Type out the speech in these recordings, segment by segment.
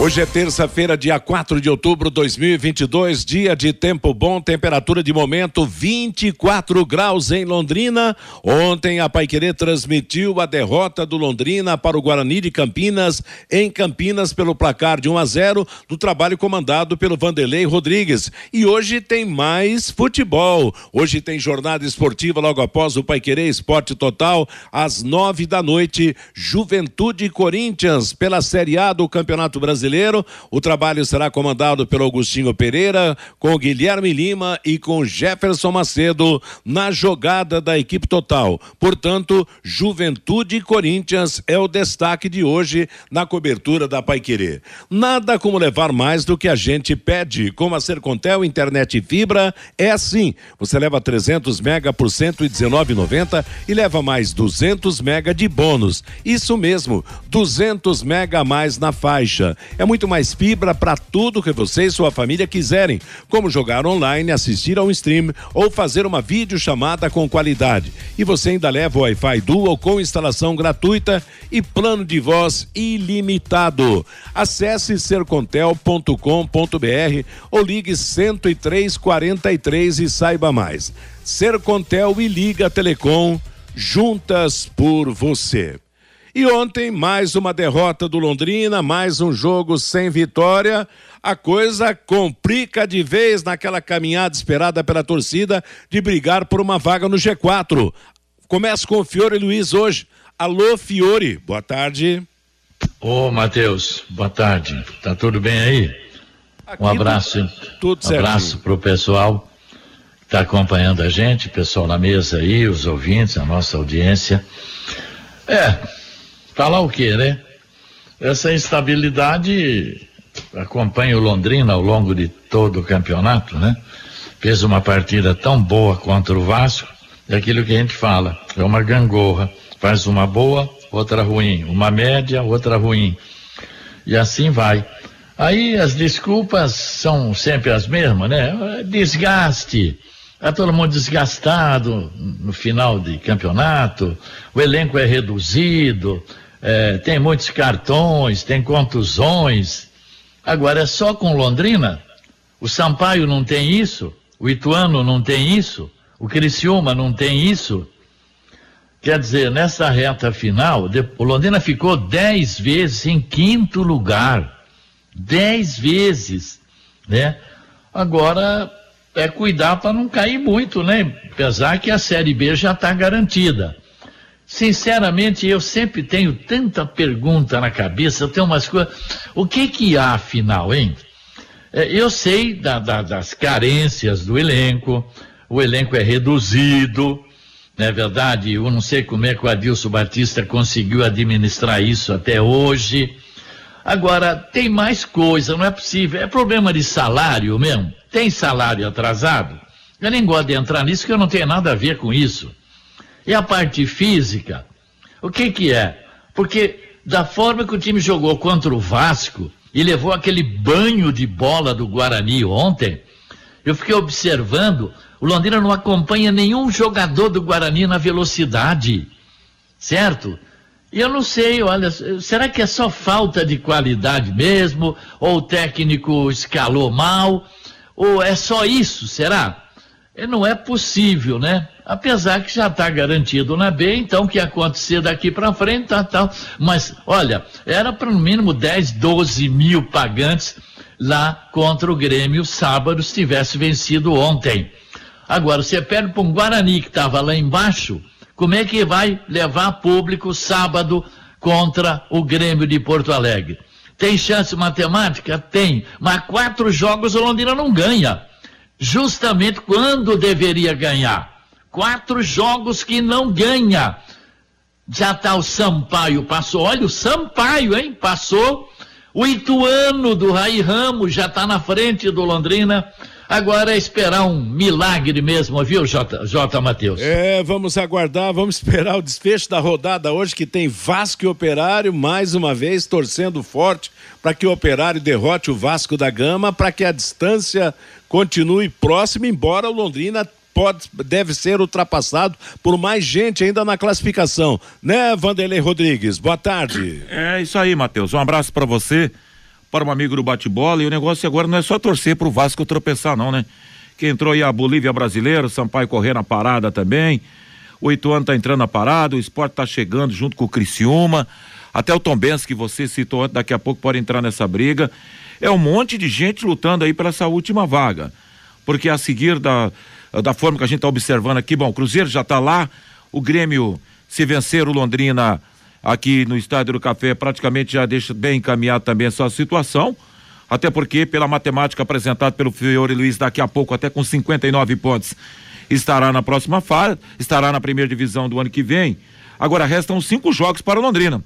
Hoje é terça-feira, dia 4 de outubro de 2022, dia de tempo bom, temperatura de momento 24 graus em Londrina. Ontem a Paiquerê transmitiu a derrota do Londrina para o Guarani de Campinas, em Campinas, pelo placar de 1 a 0, do trabalho comandado pelo Vanderlei Rodrigues. E hoje tem mais futebol. Hoje tem jornada esportiva logo após o Paiquerê Esporte Total, às nove da noite, Juventude Corinthians, pela Série A do Campeonato Brasileiro brasileiro. O trabalho será comandado pelo Augustinho Pereira, com Guilherme Lima e com Jefferson Macedo na jogada da equipe total. Portanto, Juventude e Corinthians é o destaque de hoje na cobertura da Paiquerê. Nada como levar mais do que a gente pede. Como a Sercontel Internet e Fibra, é assim. Você leva 300 mega por 119,90 e leva mais 200 mega de bônus. Isso mesmo, 200 mega a mais na faixa. É muito mais fibra para tudo que você e sua família quiserem, como jogar online, assistir ao stream ou fazer uma videochamada com qualidade. E você ainda leva o Wi-Fi Dual com instalação gratuita e plano de voz ilimitado. Acesse sercontel.com.br ou ligue 10343 e saiba mais. Sercontel e Liga Telecom juntas por você. E ontem, mais uma derrota do Londrina, mais um jogo sem vitória. A coisa complica de vez naquela caminhada esperada pela torcida de brigar por uma vaga no G4. Começa com o Fiore Luiz hoje. Alô, Fiore, boa tarde. Ô, Matheus, boa tarde. Tá tudo bem aí? Aqui um abraço, tudo um abraço para o pessoal que está acompanhando a gente, pessoal na mesa aí, os ouvintes, a nossa audiência. É, Falar o quê, né? Essa instabilidade acompanha o Londrina ao longo de todo o campeonato, né? Fez uma partida tão boa contra o Vasco, é aquilo que a gente fala, é uma gangorra. Faz uma boa, outra ruim, uma média, outra ruim. E assim vai. Aí as desculpas são sempre as mesmas, né? Desgaste, Está todo mundo desgastado no final de campeonato, o elenco é reduzido, é, tem muitos cartões, tem contusões. Agora é só com Londrina? O Sampaio não tem isso? O Ituano não tem isso? O Criciúma não tem isso? Quer dizer, nessa reta final, o Londrina ficou dez vezes em quinto lugar. Dez vezes, né? Agora é cuidar para não cair muito, né? Apesar que a Série B já está garantida. Sinceramente, eu sempre tenho tanta pergunta na cabeça, eu tenho umas coisas. O que que há afinal, hein? É, eu sei da, da, das carências do elenco, o elenco é reduzido, não é verdade? Eu não sei como é que o Adilson Batista conseguiu administrar isso até hoje. Agora, tem mais coisa, não é possível. É problema de salário mesmo? Tem salário atrasado? Eu nem gosto de entrar nisso, porque eu não tenho nada a ver com isso. E a parte física, o que que é? Porque da forma que o time jogou contra o Vasco e levou aquele banho de bola do Guarani ontem, eu fiquei observando, o Londrina não acompanha nenhum jogador do Guarani na velocidade, certo? E eu não sei, olha, será que é só falta de qualidade mesmo? Ou o técnico escalou mal? Ou é só isso, será? Não é possível, né? apesar que já está garantido na B, então o que acontecer daqui para frente, tá, tal. Mas, olha, era para no mínimo 10, 12 mil pagantes lá contra o Grêmio sábado, se tivesse vencido ontem. Agora, você perde para um Guarani que estava lá embaixo, como é que vai levar público sábado contra o Grêmio de Porto Alegre? Tem chance matemática? Tem. Mas quatro jogos o Londrina não ganha. Justamente quando deveria ganhar quatro jogos que não ganha. Já está o Sampaio, passou. Olha o Sampaio, hein? Passou. O Ituano do Raí Ramos já está na frente do Londrina. Agora é esperar um milagre mesmo, viu, J, J. Matheus? É, vamos aguardar, vamos esperar o desfecho da rodada hoje, que tem Vasco e Operário, mais uma vez torcendo forte para que o Operário derrote o Vasco da Gama, para que a distância continue próxima, embora o Londrina pode, deve ser ultrapassado por mais gente ainda na classificação, né, Vanderlei Rodrigues? Boa tarde. É isso aí, Matheus. Um abraço para você para um amigo do bate-bola. E o negócio agora não é só torcer para o Vasco tropeçar, não, né? Que entrou aí a Bolívia brasileira, Sampaio correr na parada também. O Ituano tá entrando na parada, o esporte tá chegando junto com o Criciúma. Até o Tom Benz, que você citou daqui a pouco pode entrar nessa briga. É um monte de gente lutando aí pela essa última vaga. Porque a seguir da, da forma que a gente está observando aqui, bom, o Cruzeiro já está lá, o Grêmio, se vencer o Londrina, aqui no Estádio do Café praticamente já deixa bem encaminhado também a sua situação, até porque pela matemática apresentada pelo Fiore Luiz daqui a pouco até com 59 pontos estará na próxima fase, estará na primeira divisão do ano que vem. Agora restam cinco jogos para o Londrina.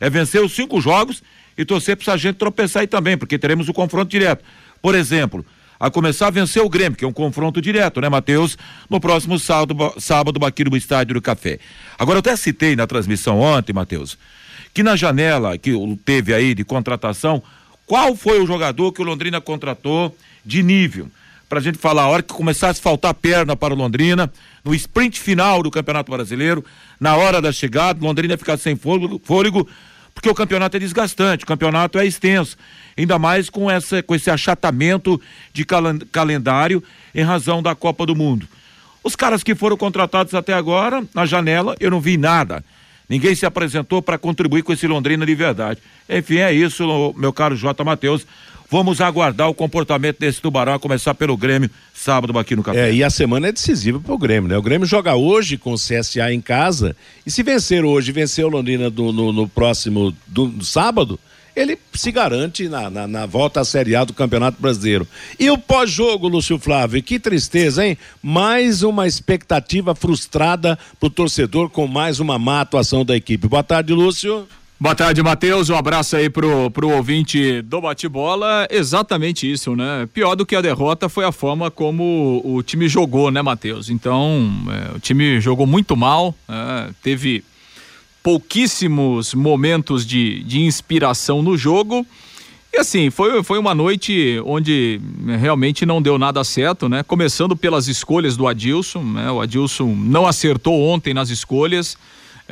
É vencer os cinco jogos e torcer para a gente tropeçar aí também, porque teremos o confronto direto. Por exemplo, a começar a vencer o Grêmio, que é um confronto direto, né, Matheus? No próximo sábado, sábado aqui no Estádio do Café. Agora, eu até citei na transmissão ontem, Matheus, que na janela que teve aí de contratação, qual foi o jogador que o Londrina contratou de nível? Para a gente falar, a hora que começasse a faltar perna para o Londrina, no sprint final do Campeonato Brasileiro, na hora da chegada, Londrina ficar sem fôlego, fôlego porque o campeonato é desgastante, o campeonato é extenso, ainda mais com, essa, com esse achatamento de calendário em razão da Copa do Mundo. Os caras que foram contratados até agora, na janela, eu não vi nada. Ninguém se apresentou para contribuir com esse Londrina de verdade. Enfim, é isso, meu caro J. Matheus. Vamos aguardar o comportamento desse tubarão, a começar pelo Grêmio, sábado aqui no Café. É, e a semana é decisiva para o Grêmio, né? O Grêmio joga hoje com o CSA em casa, e se vencer hoje, vencer o Londrina do, no, no, próximo do, do, sábado, ele se garante na, na, na, volta à Série A do Campeonato Brasileiro. E o pós-jogo, Lúcio Flávio, que tristeza, hein? Mais uma expectativa frustrada para o torcedor com mais uma má atuação da equipe. Boa tarde, Lúcio. Boa tarde, Matheus. Um abraço aí pro, pro ouvinte do bate-bola. Exatamente isso, né? Pior do que a derrota foi a forma como o time jogou, né, Matheus? Então, é, o time jogou muito mal, é, teve pouquíssimos momentos de, de inspiração no jogo. E assim, foi, foi uma noite onde realmente não deu nada certo, né? Começando pelas escolhas do Adilson, né? O Adilson não acertou ontem nas escolhas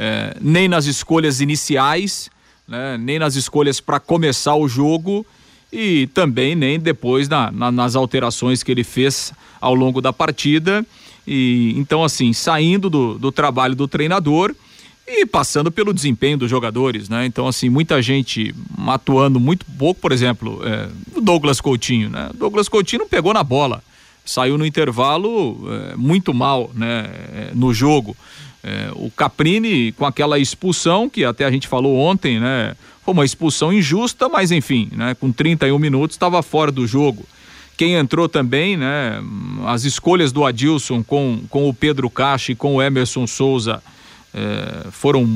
é, nem nas escolhas iniciais, né, nem nas escolhas para começar o jogo e também nem depois na, na, nas alterações que ele fez ao longo da partida. E então, assim, saindo do, do trabalho do treinador e passando pelo desempenho dos jogadores, né? Então, assim, muita gente atuando muito pouco, por exemplo, é, o Douglas Coutinho, né? Douglas Coutinho não pegou na bola, saiu no intervalo é, muito mal, né? É, no jogo. É, o Caprini com aquela expulsão que até a gente falou ontem, né? Foi uma expulsão injusta, mas enfim, né? Com 31 minutos estava fora do jogo. Quem entrou também, né? As escolhas do Adilson com, com o Pedro Caixa e com o Emerson Souza é, foram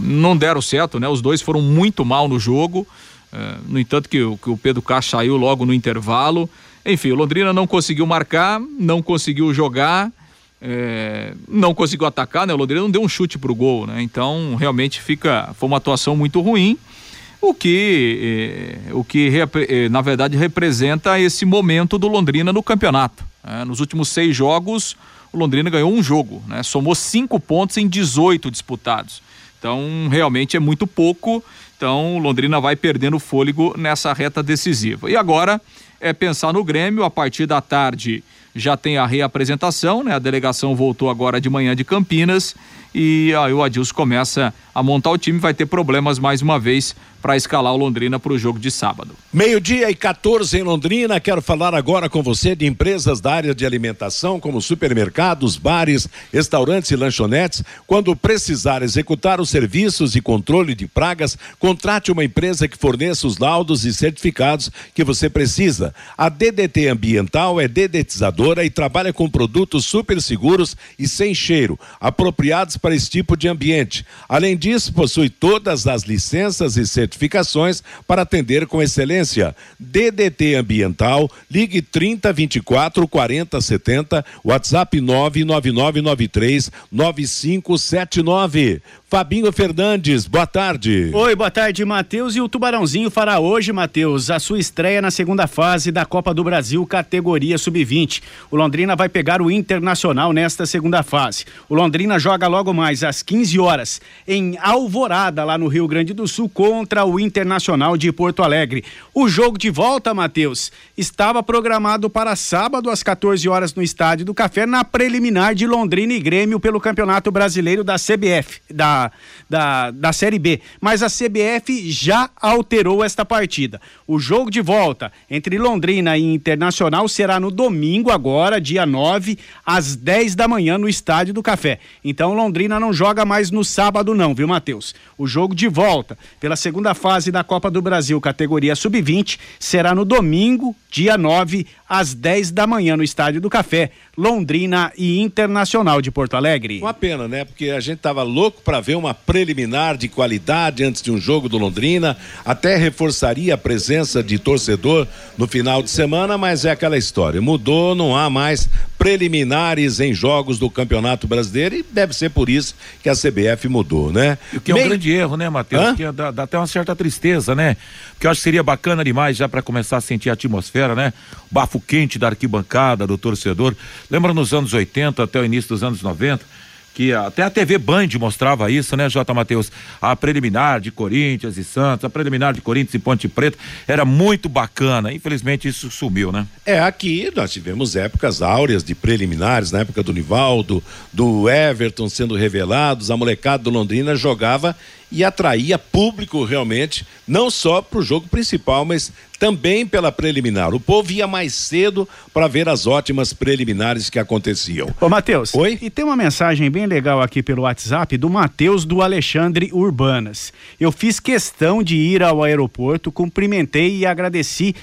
não deram certo, né? Os dois foram muito mal no jogo. É, no entanto que, que o Pedro Caixa saiu logo no intervalo. Enfim, o Londrina não conseguiu marcar, não conseguiu jogar é, não conseguiu atacar, né? O Londrina não deu um chute pro gol, né? Então, realmente fica, foi uma atuação muito ruim, o que, é, o que é, na verdade representa esse momento do Londrina no campeonato. Né? Nos últimos seis jogos, o Londrina ganhou um jogo, né? Somou cinco pontos em 18 disputados. Então, realmente é muito pouco. Então, o Londrina vai perdendo fôlego nessa reta decisiva. E agora é pensar no Grêmio a partir da tarde já tem a reapresentação, né? A delegação voltou agora de manhã de Campinas e aí o Adilson começa a montar o time, vai ter problemas mais uma vez para escalar o Londrina para o jogo de sábado. Meio-dia e 14 em Londrina. Quero falar agora com você de empresas da área de alimentação, como supermercados, bares, restaurantes e lanchonetes. Quando precisar executar os serviços de controle de pragas, contrate uma empresa que forneça os laudos e certificados que você precisa. A DDT Ambiental é dedetizadora e trabalha com produtos super seguros e sem cheiro, apropriados para para esse tipo de ambiente. Além disso, possui todas as licenças e certificações para atender com excelência. DDT Ambiental, ligue 30 24 40 70, WhatsApp 99993 9579. Fabinho Fernandes, boa tarde. Oi, boa tarde, Matheus. E o Tubarãozinho fará hoje, Matheus, a sua estreia na segunda fase da Copa do Brasil, categoria sub-20. O Londrina vai pegar o Internacional nesta segunda fase. O Londrina joga logo mais às 15 horas em Alvorada, lá no Rio Grande do Sul, contra o Internacional de Porto Alegre. O jogo de volta, Matheus, estava programado para sábado às 14 horas no Estádio do Café, na preliminar de Londrina e Grêmio pelo Campeonato Brasileiro da CBF. Da da, da, Série B. Mas a CBF já alterou esta partida. O jogo de volta entre Londrina e Internacional será no domingo, agora, dia 9, às 10 da manhã, no Estádio do Café. Então Londrina não joga mais no sábado, não, viu, Matheus? O jogo de volta pela segunda fase da Copa do Brasil, categoria Sub-20, será no domingo, dia 9, às 10 da manhã, no Estádio do Café, Londrina e Internacional de Porto Alegre. Uma pena, né? Porque a gente tava louco para ver uma preliminar de qualidade antes de um jogo do Londrina, até reforçaria a presença de torcedor no final de semana, mas é aquela história. Mudou, não há mais preliminares em jogos do Campeonato Brasileiro e deve ser por isso que a CBF mudou, né? O que é um grande erro, né, Matheus? Que dá, dá, até uma certa tristeza, né? Porque eu acho que seria bacana demais já para começar a sentir a atmosfera, né? O bafo quente da arquibancada, do torcedor. Lembra nos anos 80 até o início dos anos 90? Que até a TV Band mostrava isso, né, J. Matheus? A preliminar de Corinthians e Santos, a preliminar de Corinthians e Ponte Preta, era muito bacana. Infelizmente isso sumiu, né? É, aqui nós tivemos épocas áureas de preliminares, na época do Nivaldo, do Everton sendo revelados, a molecada do Londrina jogava e atraía público realmente, não só para o jogo principal, mas também pela preliminar. O povo ia mais cedo para ver as ótimas preliminares que aconteciam. Ô, Matheus. Oi? E tem uma mensagem bem legal aqui pelo WhatsApp do Matheus do Alexandre Urbanas. Eu fiz questão de ir ao aeroporto, cumprimentei e agradeci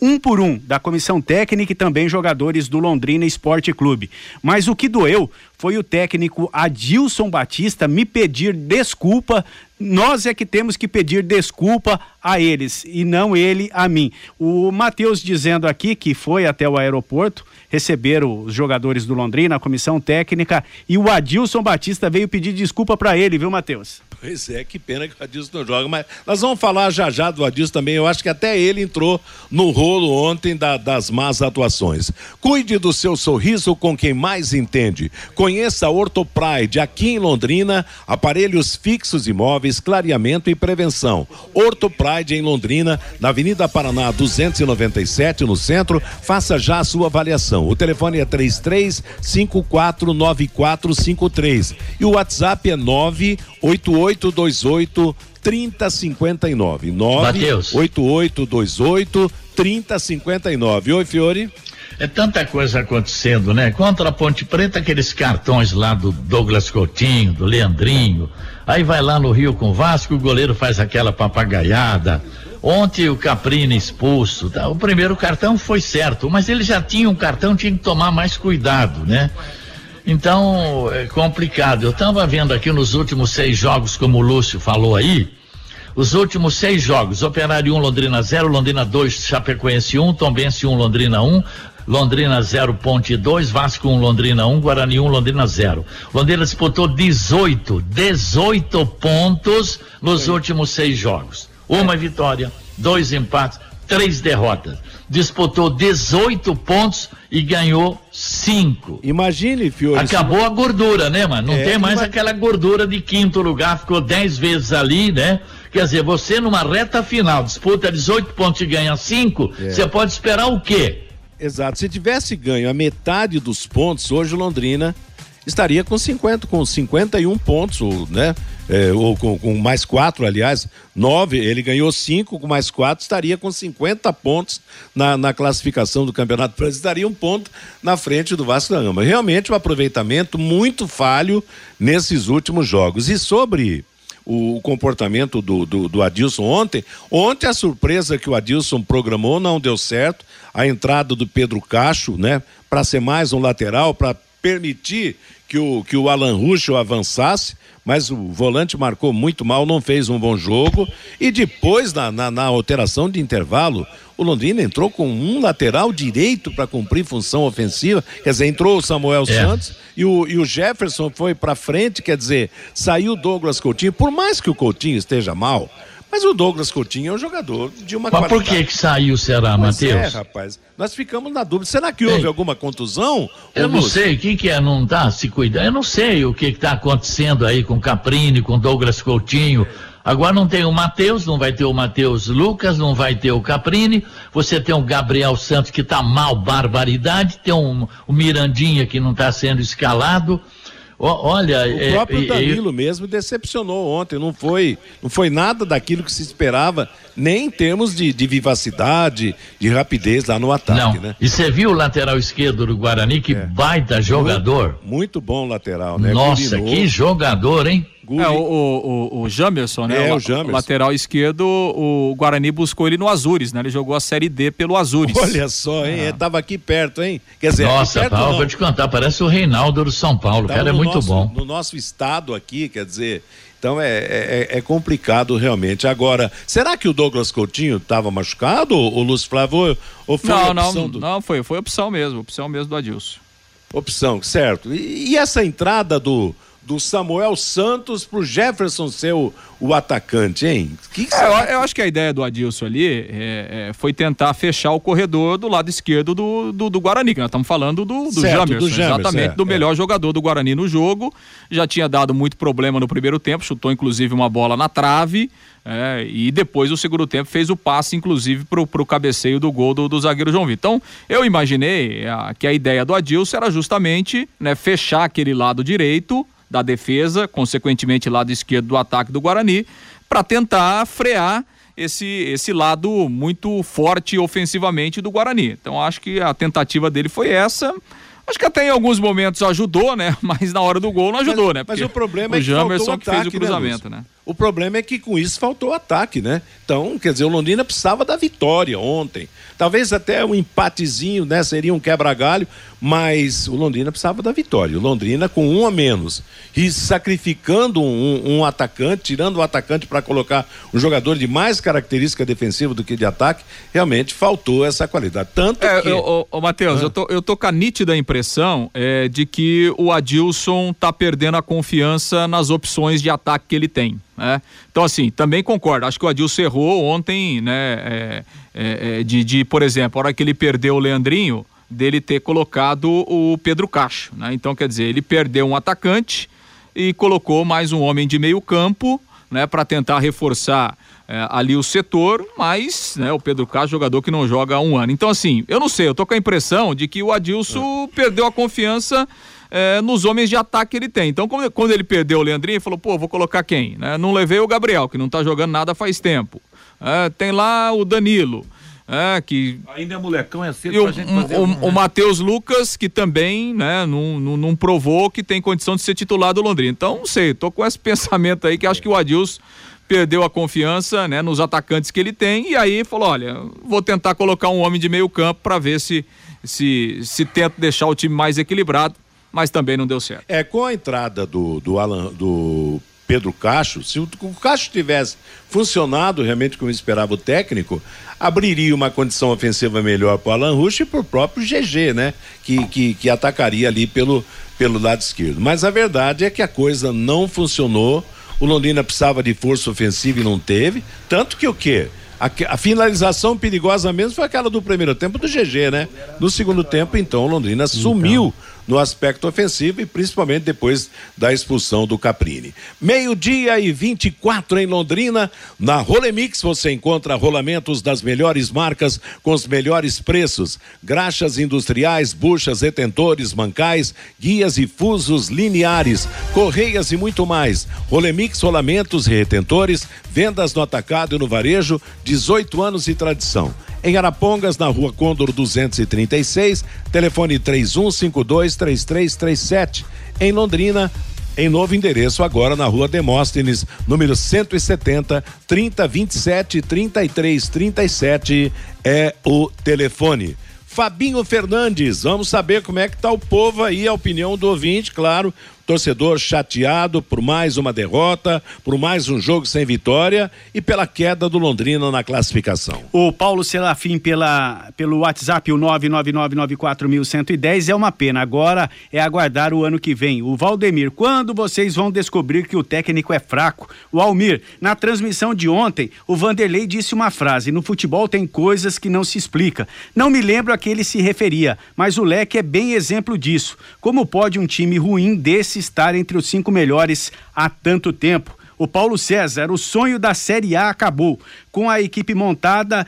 um por um, da comissão técnica e também jogadores do Londrina Esporte Clube. Mas o que doeu foi o técnico Adilson Batista me pedir desculpa. Nós é que temos que pedir desculpa a eles e não ele a mim. O Matheus dizendo aqui que foi até o aeroporto receber os jogadores do Londrina, a comissão técnica, e o Adilson Batista veio pedir desculpa para ele, viu, Matheus? Pois é, que pena que o Adilson não joga, mas nós vamos falar já já do Adilson também. Eu acho que até ele entrou no rolo ontem da, das más atuações. Cuide do seu sorriso com quem mais entende. Conheça a Ortopride aqui em Londrina, aparelhos fixos imóveis, clareamento e prevenção. Ortopride em Londrina, na Avenida Paraná 297, no centro. Faça já a sua avaliação. O telefone é 33549453 e o WhatsApp é 98828 3059. 98828 3059. Oi, Fiore. É tanta coisa acontecendo, né? Contra a Ponte Preta, aqueles cartões lá do Douglas Coutinho, do Leandrinho. Aí vai lá no Rio com o Vasco, o goleiro faz aquela papagaiada. Ontem o Caprini expulso. Tá? O primeiro cartão foi certo, mas ele já tinha um cartão, tinha que tomar mais cuidado, né? Então, é complicado. Eu estava vendo aqui nos últimos seis jogos, como o Lúcio falou aí, os últimos seis jogos, Operário 1, Londrina 0, Londrina 2, Chapecoense 1, Tombense 1, Londrina 1, Londrina 0, Ponte 2, Vasco 1, Londrina 1, Guarani 1, Londrina 0. Londrina disputou 18, 18 pontos nos Sim. últimos seis jogos. Uma é. vitória, dois empates, três derrotas. Disputou 18 pontos e ganhou 5. Imagine, Fiore. Acabou a gordura, né, mano? Não é, tem mais ima... aquela gordura de quinto lugar, ficou 10 vezes ali, né? Quer dizer, você numa reta final, disputa 18 pontos e ganha 5, é. você pode esperar o quê? Exato. Se tivesse ganho a metade dos pontos, hoje o Londrina estaria com 50, com 51 pontos, né? É, ou com, com, mais quatro, aliás, nove, ele ganhou cinco, com mais quatro, estaria com 50 pontos na, na classificação do Campeonato Brasileiro, estaria um ponto na frente do Vasco da Gama. Realmente um aproveitamento muito falho nesses últimos jogos. E sobre o comportamento do, do, do, Adilson ontem. Ontem a surpresa que o Adilson programou não deu certo. A entrada do Pedro Cacho, né? Para ser mais um lateral, para permitir que o, que o Alan Ruschel avançasse, mas o volante marcou muito mal, não fez um bom jogo. E depois, na, na, na alteração de intervalo, o Londrina entrou com um lateral direito para cumprir função ofensiva. Quer dizer, entrou o Samuel é. Santos e o, e o Jefferson foi para frente. Quer dizer, saiu o Douglas Coutinho. Por mais que o Coutinho esteja mal, mas o Douglas Coutinho é um jogador de uma Mas qualidade. por que que saiu, será, Matheus? É, rapaz. Nós ficamos na dúvida. Será que houve Ei, alguma contusão? Eu não sei. O que que é? Não tá se cuidando? Eu não sei o que que tá acontecendo aí com Caprini, com Douglas Coutinho. Agora não tem o Matheus, não vai ter o Matheus Lucas, não vai ter o Caprini. Você tem o Gabriel Santos que tá mal, barbaridade. Tem um, o Mirandinha que não está sendo escalado. Olha, o é, próprio é, Danilo é, mesmo decepcionou ontem. Não foi, não foi nada daquilo que se esperava, nem em termos de, de vivacidade, de rapidez lá no ataque. Não. Né? E você viu o lateral esquerdo do Guarani? Que é. baita jogador. Muito, muito bom lateral, né? Nossa, que jogador, hein? É, o, o, o Jamerson, né? É, o, o Jamerson. lateral esquerdo, o Guarani buscou ele no Azures, né? Ele jogou a Série D pelo Azures. Olha só, hein? É. Tava aqui perto, hein? Quer dizer, Nossa, perto, Paulo, vou te contar, parece o Reinaldo do São Paulo, Tava cara é muito nosso, bom. No nosso estado aqui, quer dizer, então é, é, é, complicado realmente. Agora, será que o Douglas Coutinho estava machucado, o Lúcio Flávio, ou foi não, opção não, do... não, foi, foi opção mesmo, opção mesmo do Adilson. Opção, certo. E, e essa entrada do do Samuel Santos pro Jefferson ser o, o atacante, hein? Que que é, eu, eu, acho que a ideia do Adilson ali é, é, foi tentar fechar o corredor do lado esquerdo do, do, do Guarani, que nós estamos falando do, do, certo, Jamerson, do Jamerson, exatamente, é, do melhor é. jogador do Guarani no jogo. Já tinha dado muito problema no primeiro tempo, chutou inclusive uma bola na trave. É, e depois o segundo tempo fez o passe, inclusive, para o cabeceio do gol do, do, zagueiro João Vitor. Então, eu imaginei a, é, que a ideia do Adilson era justamente né, fechar aquele lado direito da defesa, consequentemente lado esquerdo do ataque do Guarani, para tentar frear esse, esse lado muito forte ofensivamente do Guarani. Então acho que a tentativa dele foi essa. Acho que até em alguns momentos ajudou, né? Mas na hora do gol não ajudou, mas, né? Porque mas o problema o é que Jamerson que fez o né, cruzamento, né? né? O problema é que com isso faltou ataque, né? Então, quer dizer, o Londrina precisava da vitória ontem. Talvez até um empatezinho, né? Seria um quebra-galho, mas o Londrina precisava da vitória. O Londrina com um a menos e sacrificando um, um atacante, tirando o atacante para colocar um jogador de mais característica defensiva do que de ataque, realmente faltou essa qualidade. Tanto é, que. Ô, Matheus, ah. eu, tô, eu tô com a nítida impressão é, de que o Adilson tá perdendo a confiança nas opções de ataque que ele tem. Né? Então, assim, também concordo. Acho que o Adilson errou ontem, né? É, é, é, de, de, por exemplo, a hora que ele perdeu o Leandrinho, dele ter colocado o Pedro Cacho. Né? Então, quer dizer, ele perdeu um atacante e colocou mais um homem de meio campo né, para tentar reforçar é, ali o setor, mas né, o Pedro Cacho, jogador que não joga há um ano. Então, assim, eu não sei, eu tô com a impressão de que o Adilson é. perdeu a confiança é, nos homens de ataque que ele tem. Então, quando, ele perdeu o Leandrinho, ele falou, pô, vou colocar quem? Né? Não levei o Gabriel, que não tá jogando nada faz tempo. É, tem lá o Danilo. É, que... Ainda é molecão, é cedo e o, gente fazer o, um, o né? Matheus Lucas, que também, né, não, não, não, provou que tem condição de ser titular do Londrina. Então, não sei, tô com esse pensamento aí que acho que o Adilson perdeu a confiança, né, nos atacantes que ele tem e aí falou, olha, vou tentar colocar um homem de meio campo para ver se se se tenta deixar o time mais equilibrado mas também não deu certo. É, com a entrada do, do, Alan, do Pedro Cacho, se o, o Cacho tivesse funcionado realmente como esperava o técnico, abriria uma condição ofensiva melhor para o Alan Rush e para o próprio GG, né? Que, que, que atacaria ali pelo, pelo lado esquerdo. Mas a verdade é que a coisa não funcionou. O Londrina precisava de força ofensiva e não teve. Tanto que o quê? A, a, finalização perigosa mesmo foi aquela do primeiro tempo do GG, né? No segundo tempo, então, o Londrina então. No aspecto ofensivo e principalmente depois da expulsão do Caprini. Meio-dia e 24 em Londrina. Na Rolemix você encontra rolamentos das melhores marcas com os melhores preços: graxas industriais, buchas, retentores, mancais, guias e fusos lineares, correias e muito mais. Rolemix rolamentos e retentores, vendas no atacado e no varejo, 18 anos de tradição. Em Arapongas, na rua Condor 236, telefone 31523337. Em Londrina, em novo endereço agora na rua Demóstenes, número 170, 3027 3337 é o telefone. Fabinho Fernandes. Vamos saber como é que tá o povo aí, a opinião do ouvinte, claro torcedor chateado por mais uma derrota, por mais um jogo sem vitória e pela queda do Londrina na classificação. O Paulo Serafim pela, pelo WhatsApp, o 99994110, é uma pena. Agora é aguardar o ano que vem. O Valdemir, quando vocês vão descobrir que o técnico é fraco? O Almir, na transmissão de ontem, o Vanderlei disse uma frase: no futebol tem coisas que não se explica. Não me lembro a que ele se referia, mas o Leque é bem exemplo disso. Como pode um time ruim desse estar entre os cinco melhores há tanto tempo. O Paulo César, o sonho da Série A acabou. Com a equipe montada,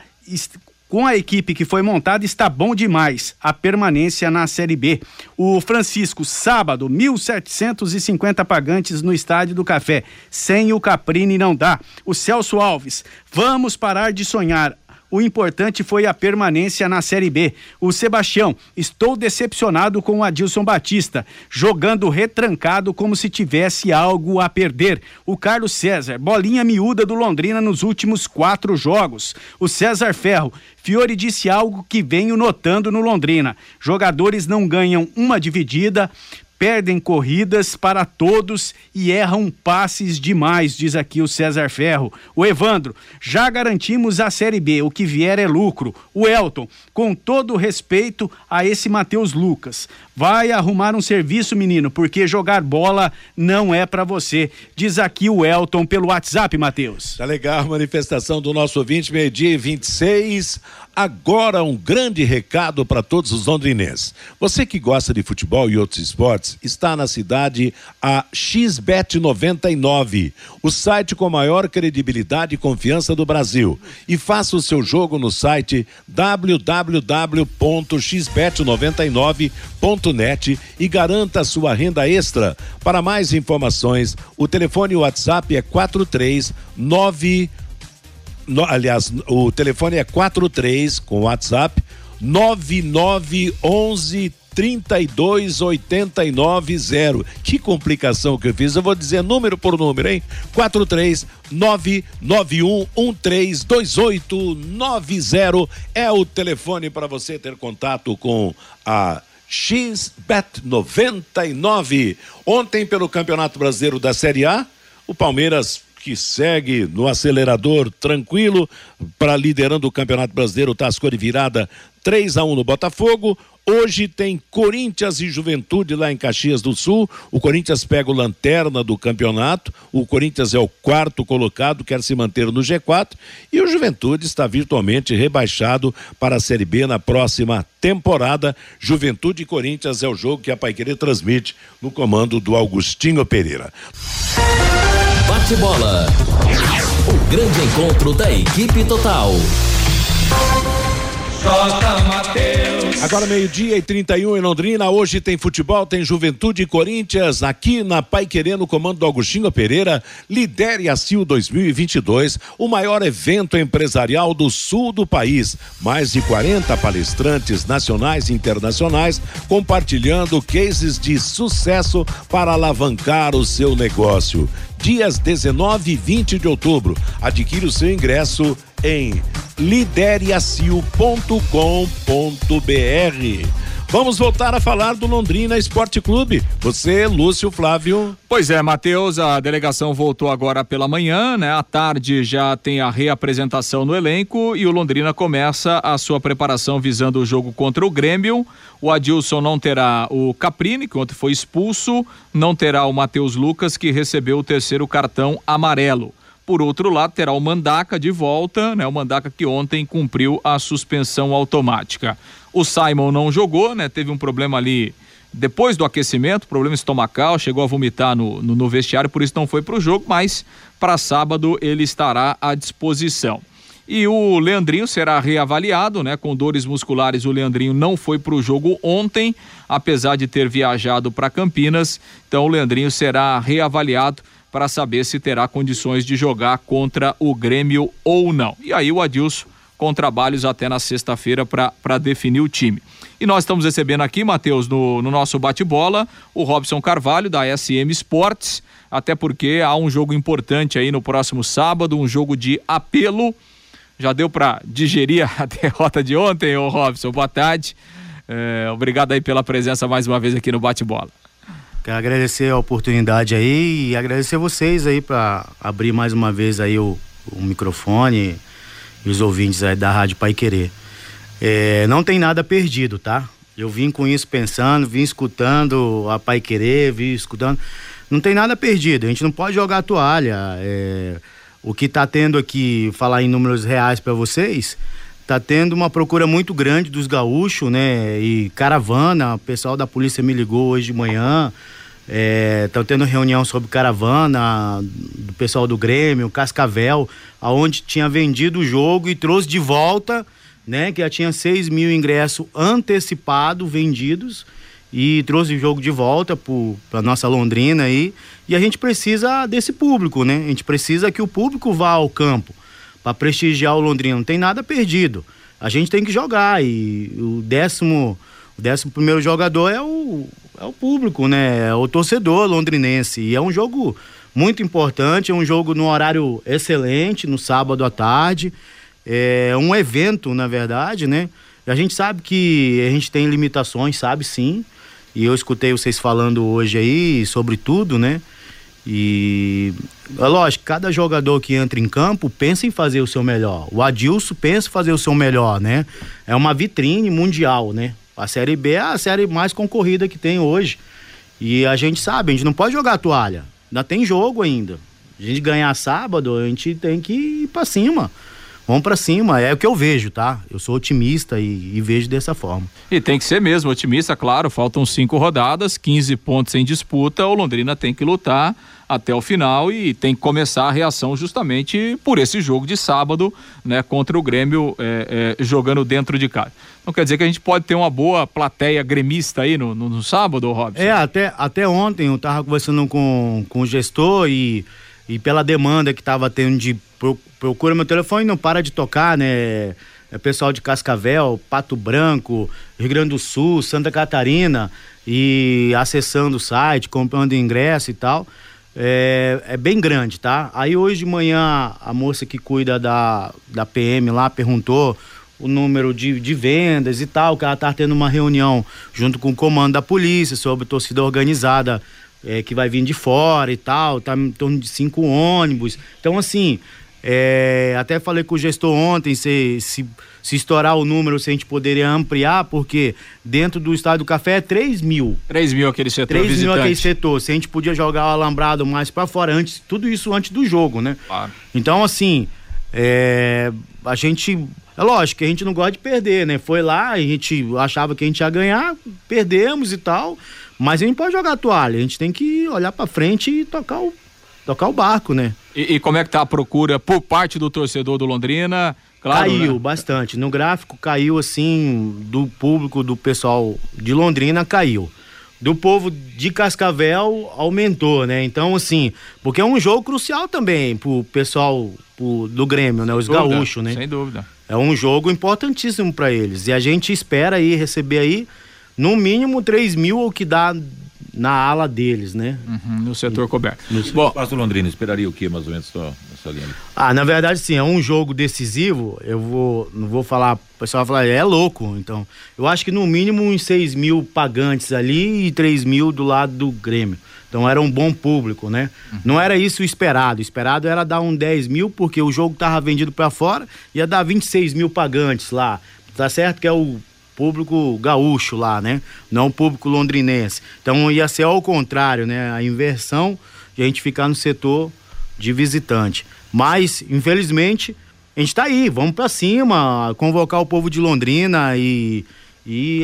com a equipe que foi montada, está bom demais a permanência na Série B. O Francisco, sábado, 1.750 pagantes no Estádio do Café. Sem o Caprini não dá. O Celso Alves, vamos parar de sonhar. O importante foi a permanência na Série B. O Sebastião, estou decepcionado com o Adilson Batista, jogando retrancado como se tivesse algo a perder. O Carlos César, bolinha miúda do Londrina nos últimos quatro jogos. O César Ferro, Fiore disse algo que venho notando no Londrina. Jogadores não ganham uma dividida, perdem corridas para todos e erram passes demais, diz aqui o César Ferro. O Evandro, já garantimos a Série B, o que vier é lucro. O Elton, com todo respeito a esse Matheus Lucas, vai arrumar um serviço, menino, porque jogar bola não é para você, diz aqui o Elton pelo WhatsApp, Matheus. Tá legal a manifestação do nosso ouvinte, meio-dia e 26. Agora um grande recado para todos os londrinenses. Você que gosta de futebol e outros esportes, está na cidade a XBet 99, o site com maior credibilidade e confiança do Brasil. E faça o seu jogo no site www.xbet99.net e garanta sua renda extra. Para mais informações, o telefone WhatsApp é 439 no, aliás, o telefone é 43 com WhatsApp 9911 32890. Que complicação que eu fiz. Eu vou dizer número por número, hein? 43991132890 é o telefone para você ter contato com a XBet 99. Ontem pelo Campeonato Brasileiro da Série A, o Palmeiras que segue no acelerador tranquilo para liderando o Campeonato Brasileiro, tá de virada 3 a 1 no Botafogo. Hoje tem Corinthians e Juventude lá em Caxias do Sul. O Corinthians pega o lanterna do campeonato. O Corinthians é o quarto colocado, quer se manter no G4. E o Juventude está virtualmente rebaixado para a Série B na próxima temporada. Juventude e Corinthians é o jogo que a Paiquerê transmite no comando do Augustinho Pereira. Bate-bola. O grande encontro da equipe total. Agora meio-dia e 31 em Londrina. Hoje tem futebol, tem Juventude e Corinthians aqui na Pai Querendo, comando do Augustinho Pereira. Lidere a CIL 2022, o maior evento empresarial do sul do país. Mais de 40 palestrantes nacionais e internacionais compartilhando cases de sucesso para alavancar o seu negócio dias 19 e 20 de outubro. Adquira o seu ingresso em lideriacil.com.br. Vamos voltar a falar do Londrina Esporte Clube. Você, Lúcio Flávio. Pois é, Matheus, a delegação voltou agora pela manhã, né? À tarde já tem a reapresentação no elenco e o Londrina começa a sua preparação visando o jogo contra o Grêmio. O Adilson não terá o Caprini, que ontem foi expulso, não terá o Matheus Lucas, que recebeu o terceiro cartão amarelo. Por outro lado, terá o Mandaca de volta, né? O Mandaca que ontem cumpriu a suspensão automática. O Simon não jogou, né? Teve um problema ali depois do aquecimento, problema estomacal, chegou a vomitar no, no, no vestiário, por isso não foi para o jogo, mas para sábado ele estará à disposição. E o Leandrinho será reavaliado, né? Com dores musculares, o Leandrinho não foi para o jogo ontem, apesar de ter viajado para Campinas. Então o Leandrinho será reavaliado para saber se terá condições de jogar contra o Grêmio ou não. E aí o Adilson com trabalhos até na sexta-feira para definir o time. E nós estamos recebendo aqui, Matheus, no, no nosso bate-bola, o Robson Carvalho, da SM Sports, até porque há um jogo importante aí no próximo sábado, um jogo de apelo Já deu para digerir a derrota de ontem, ô Robson? Boa tarde. É, obrigado aí pela presença mais uma vez aqui no Bate-Bola. Quero agradecer a oportunidade aí e agradecer vocês aí para abrir mais uma vez aí o, o, microfone e os ouvintes aí da Rádio Pai Querer. É, não tem nada perdido, tá? Eu vim com isso pensando, vim escutando a Pai Querer, vim escutando. Não tem nada perdido, a gente não pode jogar toalha. É, o que está tendo aqui, falar em números reais para vocês, está tendo uma procura muito grande dos gaúchos, né? E caravana, o pessoal da polícia me ligou hoje de manhã. Estão é, tendo reunião sobre caravana do pessoal do Grêmio, Cascavel, aonde tinha vendido o jogo e trouxe de volta, né? Que já tinha 6 mil ingressos antecipados vendidos e trouxe o jogo de volta para nossa Londrina aí. E a gente precisa desse público, né? A gente precisa que o público vá ao campo para prestigiar o Londrina. Não tem nada perdido. A gente tem que jogar e o décimo, o décimo primeiro jogador é o, é o público, né? É o torcedor londrinense. E é um jogo muito importante, é um jogo no horário excelente, no sábado à tarde. É um evento, na verdade, né? A gente sabe que a gente tem limitações, sabe sim. E eu escutei vocês falando hoje aí sobre tudo, né? E é lógico, cada jogador que entra em campo pensa em fazer o seu melhor. O Adilson pensa em fazer o seu melhor, né? É uma vitrine mundial, né? A Série B é a série mais concorrida que tem hoje. E a gente sabe, a gente não pode jogar a toalha. Ainda tem jogo ainda. A gente ganhar sábado, a gente tem que ir pra cima. Vamos para cima, é o que eu vejo, tá? Eu sou otimista e, e, vejo dessa forma. E tem que ser mesmo otimista, claro. Faltam cinco rodadas, 15 pontos em disputa. O Londrina tem que lutar até o final e tem que começar a reação justamente por esse jogo de sábado, né? Contra o Grêmio é, é, jogando dentro de casa. Então quer dizer que a gente pode ter uma boa plateia gremista aí no, no, no sábado, Robson? É, até, até ontem eu tava conversando com, com o gestor e, e pela demanda que tava tendo de procura meu telefone não para de tocar, né? É pessoal de Cascavel, Pato Branco, Rio Grande do Sul, Santa Catarina e acessando o site, comprando ingresso e tal. É, é, bem grande, tá? Aí hoje de manhã a moça que cuida da, da PM lá perguntou o número de, de vendas e tal, que ela tá tendo uma reunião junto com o comando da polícia sobre torcida organizada é, que vai vir de fora e tal, tá em torno de cinco ônibus. Então, assim, é, até falei com o gestor ontem se, se, se, estourar o número, se a gente poderia ampliar, porque dentro do estádio do café é 3 mil. 3 mil aquele setor 3 visitante. mil aquele setor. Se a gente podia jogar o alambrado mais para fora, antes, tudo isso antes do jogo, né? Claro. Então, assim, é, a gente. É lógico que a gente não gosta de perder, né? Foi lá, a gente achava que a gente ia ganhar, perdemos e tal. Mas a gente pode jogar a toalha, a gente tem que olhar para frente e tocar o tocar o barco, né? E, e, como é que tá a procura por parte do torcedor do Londrina? Claro, caiu né? bastante. No gráfico caiu assim, do público do pessoal de Londrina caiu. Do povo de Cascavel aumentou, né? Então, assim, porque é um jogo crucial também pro pessoal pro, do Grêmio, né? Os gaúchos, né? Sem dúvida. É um jogo importantíssimo para eles. E a gente espera aí receber aí, no mínimo, 3 mil, o que dá na ala deles, né? Uhum, no setor coberto. No... Bom, o Londrina esperaria o que mais ou menos só nessa linha? Ah, na verdade sim, é um jogo decisivo. Eu vou, não vou falar, o pessoal vai falar, é louco. Então, eu acho que no mínimo uns 6 mil pagantes ali e 3 mil do lado do Grêmio. Então era um bom público, né? Uhum. Não era isso o esperado. O esperado era dar um 10 mil, porque o jogo tava vendido para fora, ia dar 26 mil pagantes lá. Tá certo que é o público gaúcho lá, né? Não público londrinense. Então ia ser ao contrário, né? A inversão de a gente ficar no setor de visitante. Mas, infelizmente, a gente está aí, vamos para cima, convocar o povo de Londrina e, e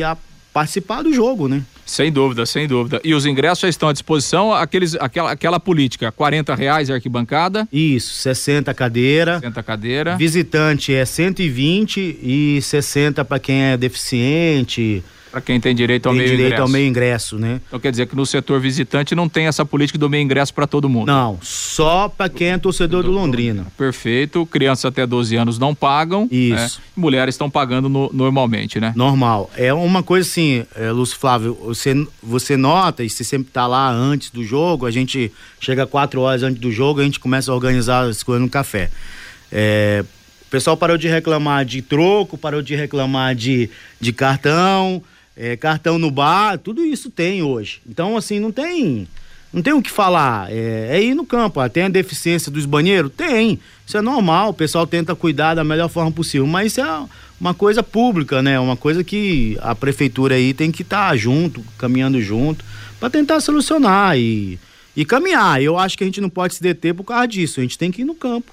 participar do jogo, né? Sem dúvida, sem dúvida. E os ingressos já estão à disposição, aqueles, aquela, aquela política, 40 reais arquibancada? Isso, 60 cadeira. 60 cadeira. Visitante é 120 e 60 para quem é deficiente, para quem tem direito ao tem meio direito ingresso. ao meio ingresso, né? Então quer dizer que no setor visitante não tem essa política do meio ingresso para todo mundo? Não, só para quem é torcedor do, Londrina. Perfeito. Crianças até 12 anos não pagam. Né? Isso. Né? Mulheres estão pagando no, normalmente, né? Normal. É uma coisa assim, é, Lúcio Flávio, você, você nota e você sempre tá lá antes do jogo, a gente chega quatro horas antes do jogo, a gente começa a organizar as coisas no café. É, pessoal parou de reclamar de troco, parou de reclamar de, de cartão, é, cartão no bar, tudo isso tem hoje. Então, assim, não tem. Não tem o que falar. É, é ir no campo. Ah, tem a deficiência dos banheiros? Tem. Isso é normal. O pessoal tenta cuidar da melhor forma possível. Mas isso é uma coisa pública, né? Uma coisa que a prefeitura aí tem que estar tá junto, caminhando junto, para tentar solucionar e, e caminhar. Eu acho que a gente não pode se deter por causa disso. A gente tem que ir no campo.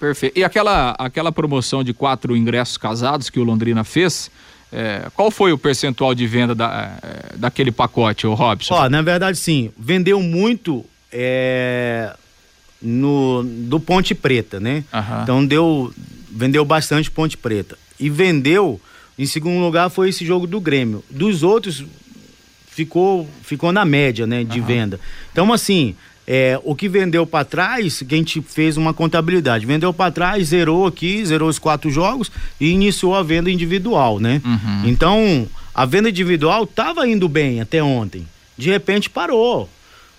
Perfeito. E aquela, aquela promoção de quatro ingressos casados que o Londrina fez, é, qual foi o percentual de venda da, é, daquele pacote, o Robson? Ó, na verdade, sim. Vendeu muito é, no, do Ponte Preta, né? Uhum. Então deu, vendeu bastante Ponte Preta. E vendeu, em segundo lugar, foi esse jogo do Grêmio. Dos outros, ficou, ficou na média, né, de uhum. venda. Então, assim, é, o que vendeu para trás, que a gente fez uma contabilidade. Vendeu para trás, zerou aqui, zerou os quatro jogos e iniciou a venda individual, né? Uhum. Então, a venda individual estava indo bem até ontem. De repente parou.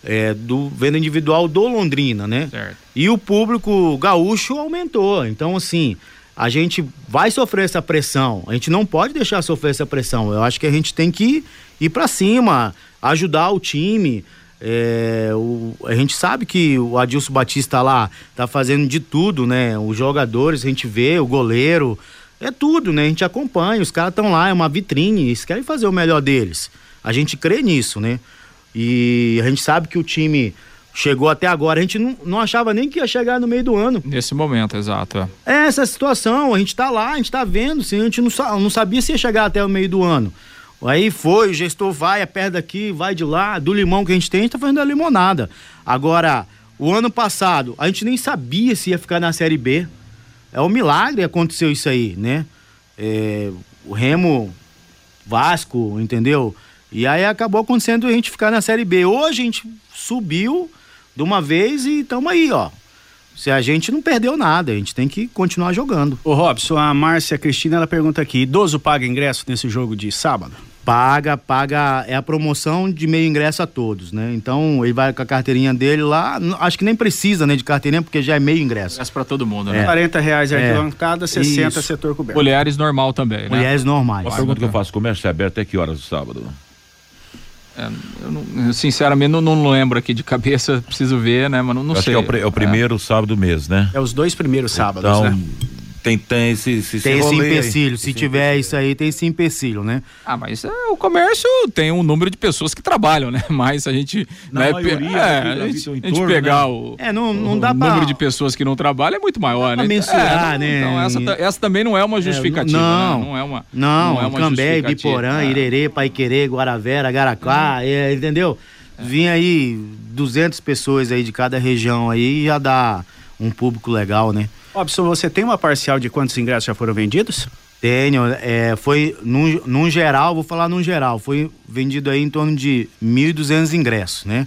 É, do venda individual do Londrina, né? Certo. E o público gaúcho aumentou. Então, assim, a gente vai sofrer essa pressão. A gente não pode deixar sofrer essa pressão. Eu acho que a gente tem que ir para cima, ajudar o time. É, o, a gente sabe que o Adilson Batista lá tá fazendo de tudo, né? Os jogadores, a gente vê, o goleiro, é tudo, né? A gente acompanha, os caras estão lá, é uma vitrine, eles querem fazer o melhor deles. A gente crê nisso, né? E a gente sabe que o time chegou até agora, a gente não, não achava nem que ia chegar no meio do ano. Nesse momento, exato. É, é essa situação, a gente tá lá, a gente tá vendo, assim, a gente não, não sabia se ia chegar até o meio do ano. Aí foi, o gestor vai, perto daqui, vai de lá, do limão que a gente tem, a gente tá fazendo a limonada. Agora, o ano passado, a gente nem sabia se ia ficar na Série B. É um milagre aconteceu isso aí, né? É, o Remo, Vasco, entendeu? E aí acabou acontecendo a gente ficar na Série B. Hoje a gente subiu de uma vez e estamos aí, ó. Se a gente não perdeu nada, a gente tem que continuar jogando. Ô Robson, a Márcia Cristina, ela pergunta aqui, idoso paga ingresso nesse jogo de sábado? Paga, paga, é a promoção de meio ingresso a todos, né? Então ele vai com a carteirinha dele lá, acho que nem precisa, né, de carteirinha, porque já é meio ingresso. Ingresso para todo mundo, né? É. 40 reais é arquibancada, é. 60 Isso. setor coberto. Mulheres normal também, né? Mulheres normais. Uma pergunta que eu faço, comércio é aberto até que horas do sábado? É, eu, não, eu, sinceramente não, não, lembro aqui de cabeça, preciso ver, né? Mas não, não sei. Acho que é o, é o primeiro é. sábado do mês, né? É os dois primeiros sábados, então, né? Tem, tem esse, esse, tem esse empecilho. Aí. Se esse tiver empecilho. isso aí, tem esse empecilho, né? Ah, mas é, o comércio tem um número de pessoas que trabalham, né? Mas a gente. Na né, maioria, é, a gente, a gente pegar né? o, é, não, não dá o pra... número de pessoas que não trabalham é muito maior, né? mensurar, é, né? Então essa, essa também não é uma é, justificativa. não, né? não é uma. Não, não é uma Cambé, Biporã, é. Irerê, Paiquerê, Guaravera, Garacá, é, entendeu? Vinha aí 200 pessoas aí de cada região aí e já dá um público legal, né? Robson, você tem uma parcial de quantos ingressos já foram vendidos? Tenho, é, foi num, num geral, vou falar num geral, foi vendido aí em torno de 1.200 ingressos, né?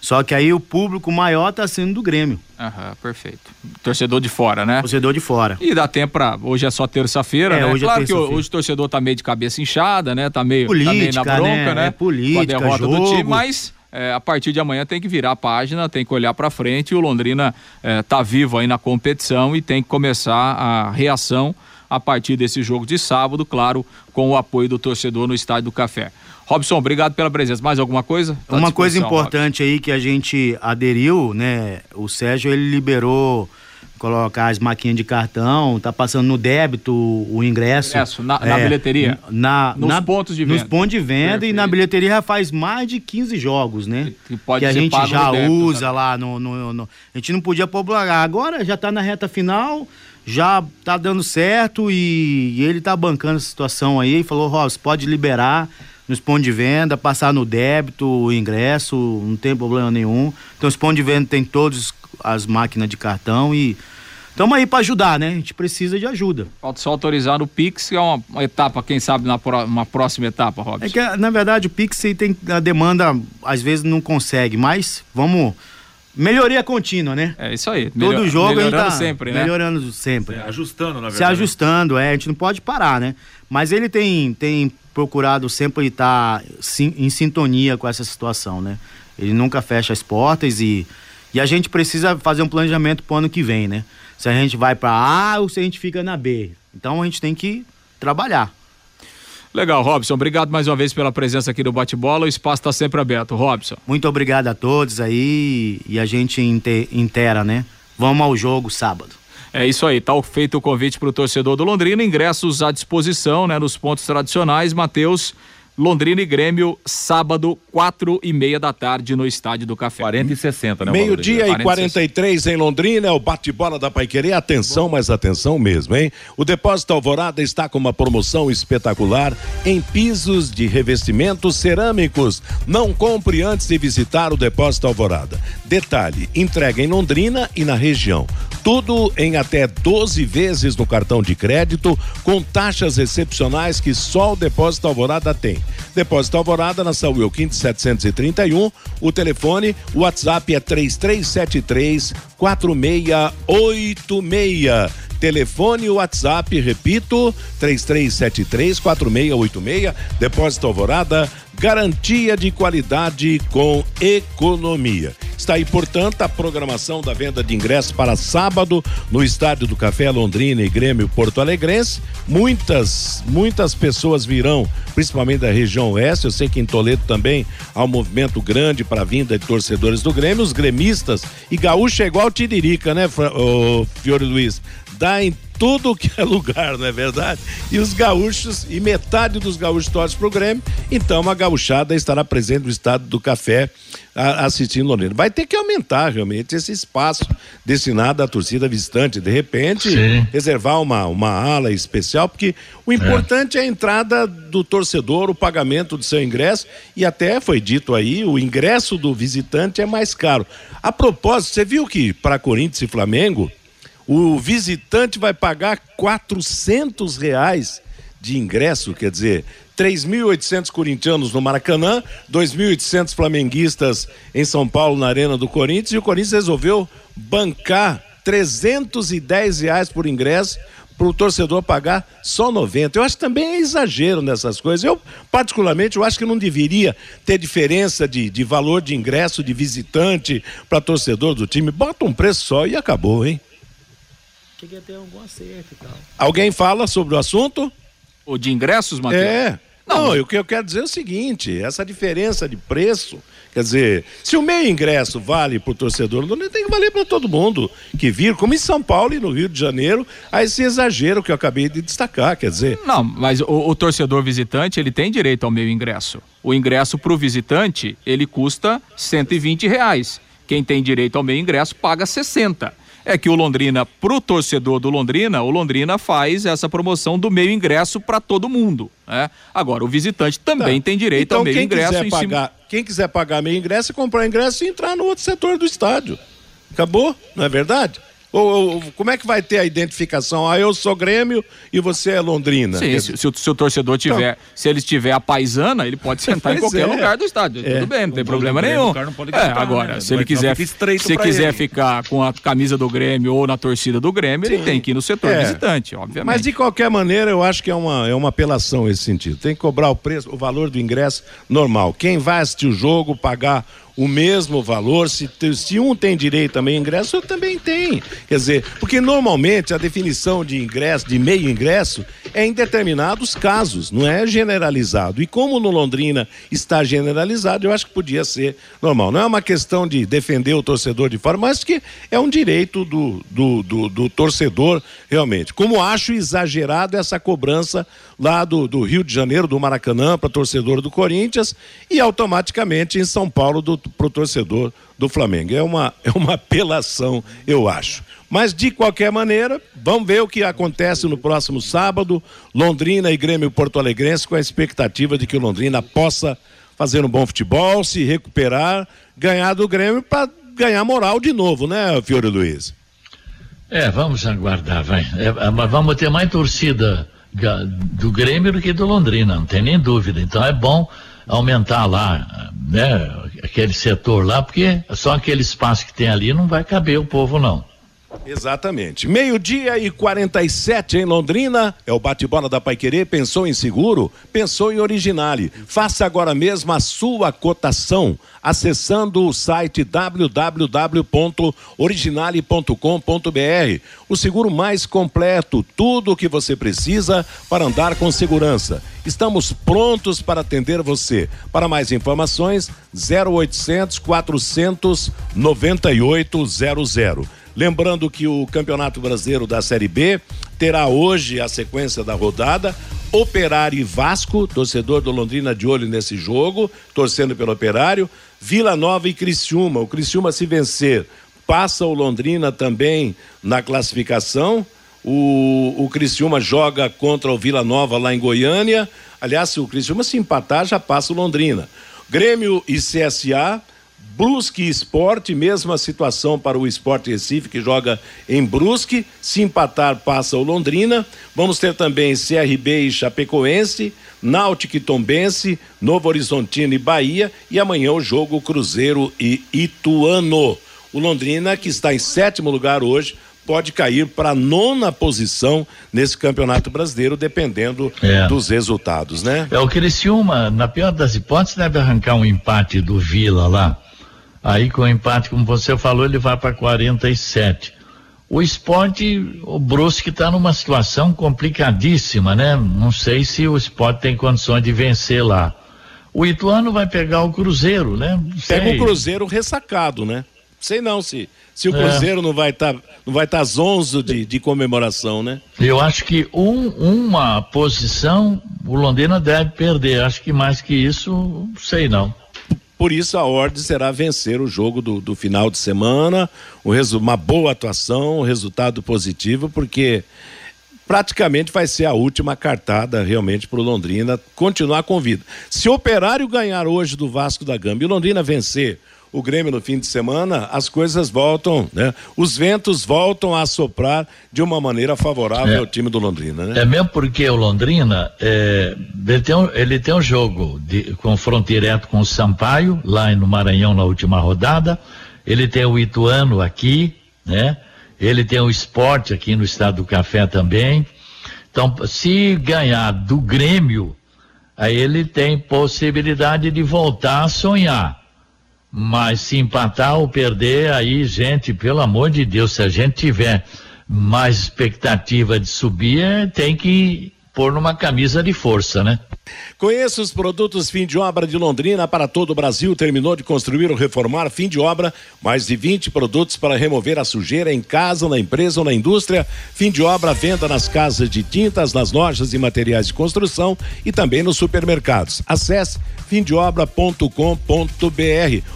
Só que aí o público maior tá sendo do Grêmio. Aham, perfeito. Torcedor de fora, né? Torcedor de fora. E dá tempo pra. Hoje é só terça-feira, é, né? Hoje é claro é que hoje o torcedor tá meio de cabeça inchada, né? Tá meio, política, tá meio na bronca, né? né? É política, com a derrota jogo. do time, mas é, a partir de amanhã tem que virar a página, tem que olhar para frente. O Londrina está é, vivo aí na competição e tem que começar a reação a partir desse jogo de sábado, claro, com o apoio do torcedor no Estádio do Café. Robson, obrigado pela presença. Mais alguma coisa? Tá Uma coisa importante Robson. aí que a gente aderiu, né? O Sérgio ele liberou colocar as maquinhas de cartão, tá passando no débito o ingresso. Ingresso, na, é, na bilheteria. Na, nos na, pontos de venda. Nos pontos de venda Perfeito. e na bilheteria já faz mais de 15 jogos, né? Que, pode que a gente já débito, usa lá no, no, no, A gente não podia poblar. Agora já tá na reta final, já tá dando certo e, e ele tá bancando a situação aí e falou, Ross, pode liberar nos pontos de venda, passar no débito, o ingresso, não tem problema nenhum. Então os pontos de venda tem todos as máquinas de cartão e estamos aí para ajudar, né? A gente precisa de ajuda. Falta só autorizar o Pix, que é uma, uma etapa, quem sabe, na pro, uma próxima etapa, Robson. É que, na verdade, o Pix tem a demanda, às vezes não consegue, mas vamos. Melhoria contínua, né? É isso aí. Todo Melhor, jogo melhorando tá sempre, né? Melhorando sempre. Se ajustando, na verdade. Se ajustando, é. A gente não pode parar, né? Mas ele tem, tem procurado sempre estar em sintonia com essa situação, né? Ele nunca fecha as portas e e a gente precisa fazer um planejamento para o ano que vem, né? se a gente vai para A ou se a gente fica na B. Então a gente tem que trabalhar. Legal, Robson. Obrigado mais uma vez pela presença aqui no Bate-Bola. O espaço está sempre aberto, Robson. Muito obrigado a todos aí e a gente inteira, né? Vamos ao jogo sábado. É isso aí, tá feito o convite para o torcedor do Londrina, ingressos à disposição, né, nos pontos tradicionais. Matheus, Londrina e Grêmio, sábado, quatro e meia da tarde no Estádio do Café. 40 e 60, né? Meio-dia e 43 em Londrina, é o bate-bola da Paiquerê. Atenção, mas atenção mesmo, hein? O Depósito Alvorada está com uma promoção espetacular em pisos de revestimentos cerâmicos. Não compre antes de visitar o Depósito Alvorada. Detalhe: entrega em Londrina e na região. Tudo em até 12 vezes no cartão de crédito, com taxas excepcionais que só o Depósito Alvorada tem. Depósito Alvorada na São Wilkin 731. O telefone, o WhatsApp é 3373 4686. Telefone WhatsApp, repito, 3373 4686. Depósito Alvorada garantia de qualidade com economia. Está aí, portanto, a programação da venda de ingressos para sábado no Estádio do Café Londrina e Grêmio Porto Alegrense. Muitas, muitas pessoas virão, principalmente da região oeste. Eu sei que em Toledo também há um movimento grande para a vinda de torcedores do Grêmio. Os gremistas e gaúcho é igual Tiririca, né, Fiore Luiz? Dá em tudo que é lugar, não é verdade? E os gaúchos, e metade dos gaúchos torcem pro Grêmio, então a gauchada estará presente no estado do café assistindo Londrina. Vai ter que aumentar realmente esse espaço destinado à torcida visitante. De repente, Sim. reservar uma, uma ala especial, porque o importante é. é a entrada do torcedor, o pagamento do seu ingresso, e até foi dito aí, o ingresso do visitante é mais caro. A propósito, você viu que para Corinthians e Flamengo, o visitante vai pagar quatrocentos reais de ingresso, quer dizer, 3.800 corintianos no Maracanã, 2.800 flamenguistas em São Paulo na Arena do Corinthians e o Corinthians resolveu bancar 310 reais por ingresso para o torcedor pagar só 90. Eu acho que também é exagero nessas coisas. Eu, particularmente, eu acho que não deveria ter diferença de, de valor de ingresso de visitante para torcedor do time. Bota um preço só e acabou, hein? Cheguei a ter algum acerto e tal. Alguém fala sobre o assunto? O de ingressos, Matheus? É. Não, o que eu quero dizer é o seguinte: essa diferença de preço, quer dizer, se o meio ingresso vale para o torcedor, não tem que valer para todo mundo que vir, como em São Paulo e no Rio de Janeiro, a esse exagero que eu acabei de destacar, quer dizer. Não, mas o, o torcedor visitante, ele tem direito ao meio ingresso. O ingresso para o visitante, ele custa 120 reais. Quem tem direito ao meio ingresso paga 60 é que o Londrina, pro torcedor do Londrina, o Londrina faz essa promoção do meio ingresso para todo mundo. Né? Agora, o visitante também tá. tem direito então, ao meio ingresso. Quiser pagar, cima... Quem quiser pagar meio ingresso, comprar ingresso e entrar no outro setor do estádio. Acabou? Não é verdade? Ou, ou, como é que vai ter a identificação? Ah, eu sou Grêmio e você é Londrina. Sim, se, se, o, se o torcedor tiver, então, se ele tiver a paisana, ele pode sentar em qualquer é. lugar do estádio. É. Tudo bem, não tem o problema nenhum. é, agora, né? se ele quiser, se quiser ele. ficar com a camisa do Grêmio ou na torcida do Grêmio, Sim. ele tem que ir no setor é. visitante, obviamente. Mas de qualquer maneira, eu acho que é uma, é uma apelação esse sentido. Tem que cobrar o preço, o valor do ingresso normal. Quem vai assistir o jogo, pagar o mesmo valor, se, se um tem direito também ingresso, outro também tem. Quer dizer, porque normalmente a definição de ingresso, de meio ingresso, é em determinados casos, não é generalizado. E como no Londrina está generalizado, eu acho que podia ser normal. Não é uma questão de defender o torcedor de fora, mas que é um direito do, do, do, do torcedor, realmente. Como acho exagerado essa cobrança lá do, do Rio de Janeiro, do Maracanã, para torcedor do Corinthians, e automaticamente em São Paulo para o torcedor do Flamengo. É uma, é uma apelação, eu acho. Mas, de qualquer maneira, vamos ver o que acontece no próximo sábado. Londrina e Grêmio Porto Alegrense, com a expectativa de que o Londrina possa fazer um bom futebol, se recuperar, ganhar do Grêmio para ganhar moral de novo, né, Fiore Luiz? É, vamos aguardar, vai. É, mas vamos ter mais torcida do Grêmio do que do Londrina, não tem nem dúvida. Então é bom aumentar lá, né, aquele setor lá, porque só aquele espaço que tem ali não vai caber o povo, não. Exatamente. Meio-dia e 47 em Londrina. É o bate-bola da Paiquerê. Pensou em seguro? Pensou em Originale. Faça agora mesmo a sua cotação acessando o site www.originale.com.br. O seguro mais completo, tudo o que você precisa para andar com segurança. Estamos prontos para atender você. Para mais informações, 0800 400 9800. Lembrando que o Campeonato Brasileiro da Série B terá hoje a sequência da rodada. Operário e Vasco, torcedor do Londrina de olho nesse jogo, torcendo pelo Operário. Vila Nova e Criciúma. O Criciúma, se vencer, passa o Londrina também na classificação. O, o Criciúma joga contra o Vila Nova lá em Goiânia. Aliás, se o Criciúma se empatar, já passa o Londrina. Grêmio e CSA Brusque Esporte, mesma situação para o Esporte Recife, que joga em Brusque. Se empatar, passa o Londrina. Vamos ter também CRB e Chapecoense, Náutico e Tombense, Novo Horizontino e Bahia. E amanhã o jogo Cruzeiro e Ituano. O Londrina, que está em sétimo lugar hoje, pode cair para nona posição nesse campeonato brasileiro, dependendo é. dos resultados, né? É o Criciúma, na pior das hipóteses, deve arrancar um empate do Vila lá Aí com o empate, como você falou, ele vai para 47. O esporte, o Brusque está numa situação complicadíssima, né? Não sei se o esporte tem condições de vencer lá. O Ituano vai pegar o Cruzeiro, né? Pega o Cruzeiro ressacado, né? Sei não se se o é. Cruzeiro é. não vai estar tá, não vai estar tá zonzo de, de comemoração, né? Eu acho que um, uma posição o Londrina deve perder. Acho que mais que isso, sei não. Por isso a ordem será vencer o jogo do, do final de semana, o uma boa atuação, um resultado positivo, porque praticamente vai ser a última cartada realmente para o Londrina continuar com vida. Se o Operário ganhar hoje do Vasco da Gama e o Londrina vencer o Grêmio no fim de semana, as coisas voltam, né? Os ventos voltam a soprar de uma maneira favorável é. ao time do Londrina, né? É mesmo porque o Londrina, é, ele, tem um, ele tem um jogo de confronto direto com o Sampaio, lá no Maranhão na última rodada, ele tem o Ituano aqui, né? Ele tem o esporte aqui no estado do Café também. Então, se ganhar do Grêmio, aí ele tem possibilidade de voltar a sonhar. Mas se empatar ou perder, aí, gente, pelo amor de Deus, se a gente tiver mais expectativa de subir, tem que pôr numa camisa de força, né? Conheça os produtos fim de obra de Londrina para todo o Brasil. Terminou de construir ou reformar, fim de obra. Mais de 20 produtos para remover a sujeira em casa, na empresa ou na indústria. Fim de obra, venda nas casas de tintas, nas lojas e materiais de construção e também nos supermercados. Acesse fimdeobra.com.br.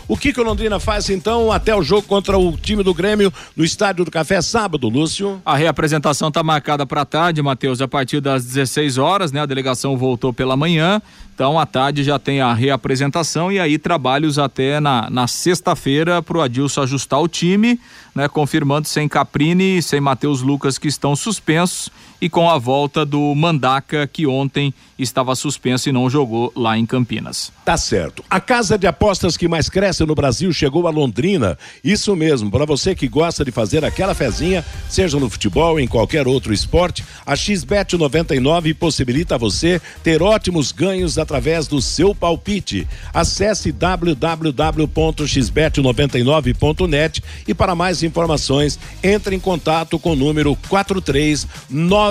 O que, que o Londrina faz então até o jogo contra o time do Grêmio no Estádio do Café sábado, Lúcio? A reapresentação está marcada para tarde, Matheus, a partir das 16 horas, né? A delegação voltou pela manhã, então à tarde já tem a reapresentação e aí trabalhos até na, na sexta-feira para o Adilson ajustar o time, né? Confirmando sem Caprini e sem Matheus Lucas que estão suspensos e com a volta do Mandaca que ontem estava suspenso e não jogou lá em Campinas. Tá certo. A casa de apostas que mais cresce no Brasil chegou a Londrina. Isso mesmo, para você que gosta de fazer aquela fezinha, seja no futebol ou em qualquer outro esporte, a XBet 99 possibilita você ter ótimos ganhos através do seu palpite. Acesse www.xbet99.net e para mais informações, entre em contato com o número 4398483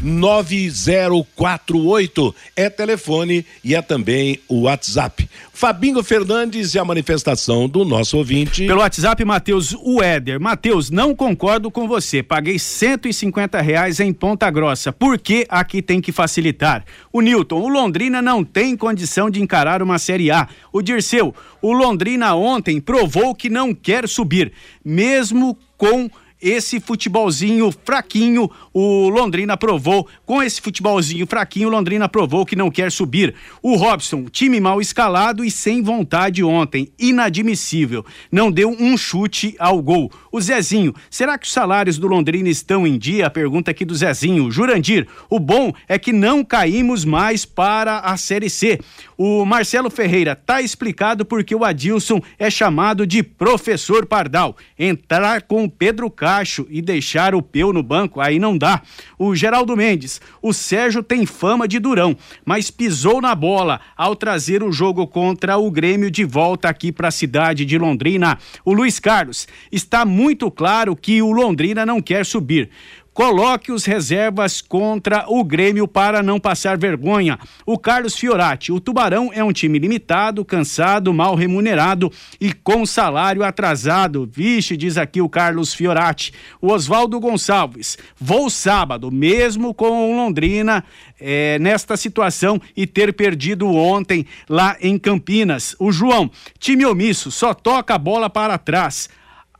9048 é telefone e é também o WhatsApp. Fabinho Fernandes e a manifestação do nosso ouvinte. Pelo WhatsApp, Matheus Ueder. Matheus, não concordo com você. Paguei 150 reais em Ponta Grossa. Por que aqui tem que facilitar? O Newton, o Londrina não tem condição de encarar uma Série A. O Dirceu, o Londrina ontem provou que não quer subir, mesmo com esse futebolzinho fraquinho, o Londrina provou. Com esse futebolzinho fraquinho, o Londrina provou que não quer subir. O Robson, time mal escalado e sem vontade ontem. Inadmissível. Não deu um chute ao gol. O Zezinho, será que os salários do Londrina estão em dia? Pergunta aqui do Zezinho. Jurandir, o bom é que não caímos mais para a Série C. O Marcelo Ferreira, tá explicado porque o Adilson é chamado de professor Pardal. Entrar com Pedro Cacho e deixar o Peu no banco, aí não dá. O Geraldo Mendes, o Sérgio tem fama de durão, mas pisou na bola ao trazer o jogo contra o Grêmio de volta aqui para a cidade de Londrina. O Luiz Carlos, está muito claro que o Londrina não quer subir. Coloque os reservas contra o Grêmio para não passar vergonha. O Carlos Fiorati, o Tubarão é um time limitado, cansado, mal remunerado e com salário atrasado. Vixe, diz aqui o Carlos Fiorati. O Oswaldo Gonçalves, vou sábado, mesmo com o Londrina é, nesta situação e ter perdido ontem lá em Campinas. O João, time omisso, só toca a bola para trás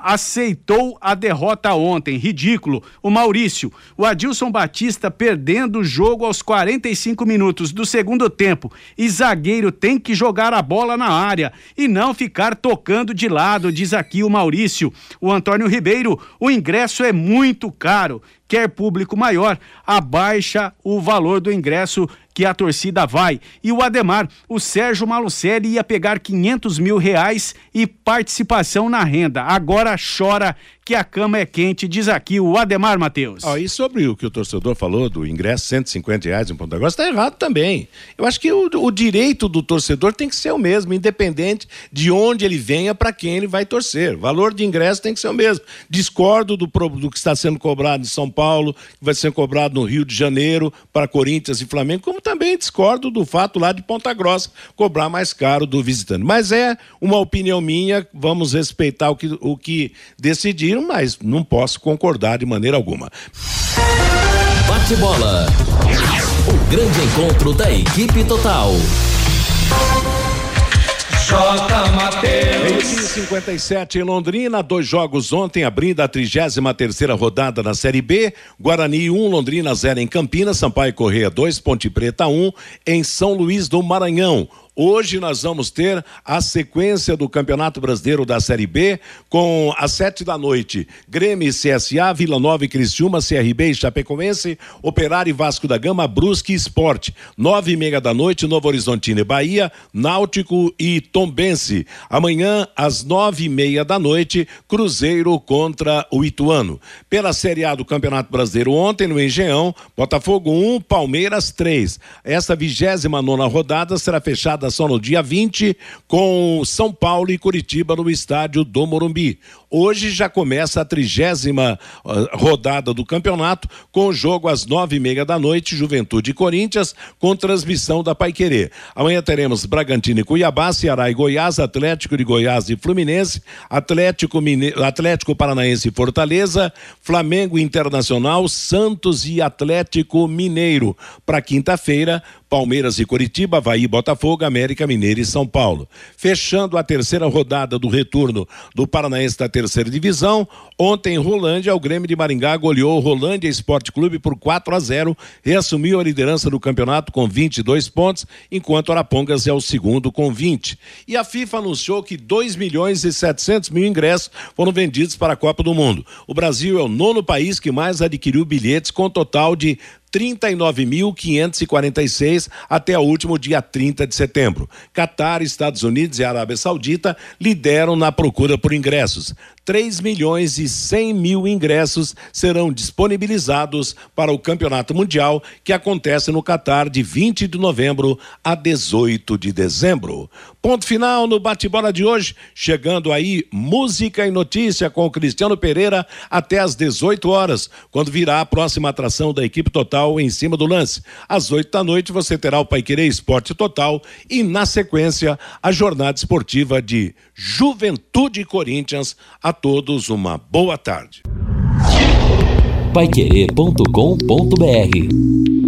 aceitou a derrota ontem. Ridículo. O Maurício, o Adilson Batista perdendo o jogo aos 45 minutos do segundo tempo. E zagueiro tem que jogar a bola na área e não ficar tocando de lado, diz aqui o Maurício. O Antônio Ribeiro, o ingresso é muito caro quer público maior, abaixa o valor do ingresso que a torcida vai. E o Ademar, o Sérgio Malucelli ia pegar 500 mil reais e participação na renda. Agora chora que a cama é quente, diz aqui o Ademar Matheus. Ah, e sobre o que o torcedor falou do ingresso 150 reais em Ponta Grossa, está errado também. Eu acho que o, o, direito do torcedor tem que ser o mesmo, independente de onde ele venha, para quem ele vai torcer. O valor de ingresso tem que ser o mesmo. Discordo do, do que está sendo cobrado em São Paulo, que vai ser cobrado no Rio de Janeiro, para Corinthians e Flamengo, como também discordo do fato lá de Ponta Grossa cobrar mais caro do visitante. Mas é uma opinião minha, vamos respeitar o que, o que decidir mas não posso concordar de maneira alguma. Bate bola. O grande encontro da equipe total. J. Mateus. 57 em Londrina, dois jogos ontem, abrindo a 33 terceira rodada na Série B. Guarani 1, um, Londrina 0 em Campinas, Sampaio Correia 2, Ponte Preta 1 um, em São Luís do Maranhão. Hoje nós vamos ter a sequência do Campeonato Brasileiro da Série B com às sete da noite Grêmio e CSA, Vila Nova e Criciúma, CRB e Chapecoense, Operário e Vasco da Gama, Brusque e Esporte. Nove e meia da noite, Novo Horizontino e Bahia, Náutico e Tombense. Amanhã às nove e meia da noite, Cruzeiro contra o Ituano. Pela Série A do Campeonato Brasileiro ontem no Engenhão, Botafogo 1, um, Palmeiras 3. Essa vigésima nona rodada será fechada só no dia 20 com São Paulo e Curitiba no estádio do Morumbi. Hoje já começa a trigésima uh, rodada do campeonato, com o jogo às nove e meia da noite, Juventude e Corinthians, com transmissão da Paiquerê. Amanhã teremos Bragantino e Cuiabá, Ceará e Goiás, Atlético de Goiás e Fluminense, Atlético, Mine... Atlético Paranaense e Fortaleza, Flamengo Internacional, Santos e Atlético Mineiro. Para quinta-feira, Palmeiras e Curitiba, Havaí, Botafogo, América Mineiro e São Paulo. Fechando a terceira rodada do retorno do Paranaense da terceira divisão, ontem Rolândia, o Grêmio de Maringá goleou o Rolândia Esporte Clube por 4 a 0, reassumiu a liderança do campeonato com 22 pontos, enquanto Arapongas é o segundo com 20. E a FIFA anunciou que 2 milhões e 700 mil ingressos foram vendidos para a Copa do Mundo. O Brasil é o nono país que mais adquiriu bilhetes com total de 39.546 até o último dia 30 de setembro. Catar, Estados Unidos e Arábia Saudita lideram na procura por ingressos. 3 milhões e 100 mil ingressos serão disponibilizados para o Campeonato Mundial, que acontece no Catar de 20 de novembro a 18 de dezembro. Ponto final no bate-bola de hoje, chegando aí música e notícia com o Cristiano Pereira até às 18 horas, quando virá a próxima atração da equipe total em cima do lance. Às 8 da noite você terá o Paiquerê Esporte Total e, na sequência, a jornada esportiva de Juventude Corinthians. A todos uma boa tarde. Paiquerê.com.br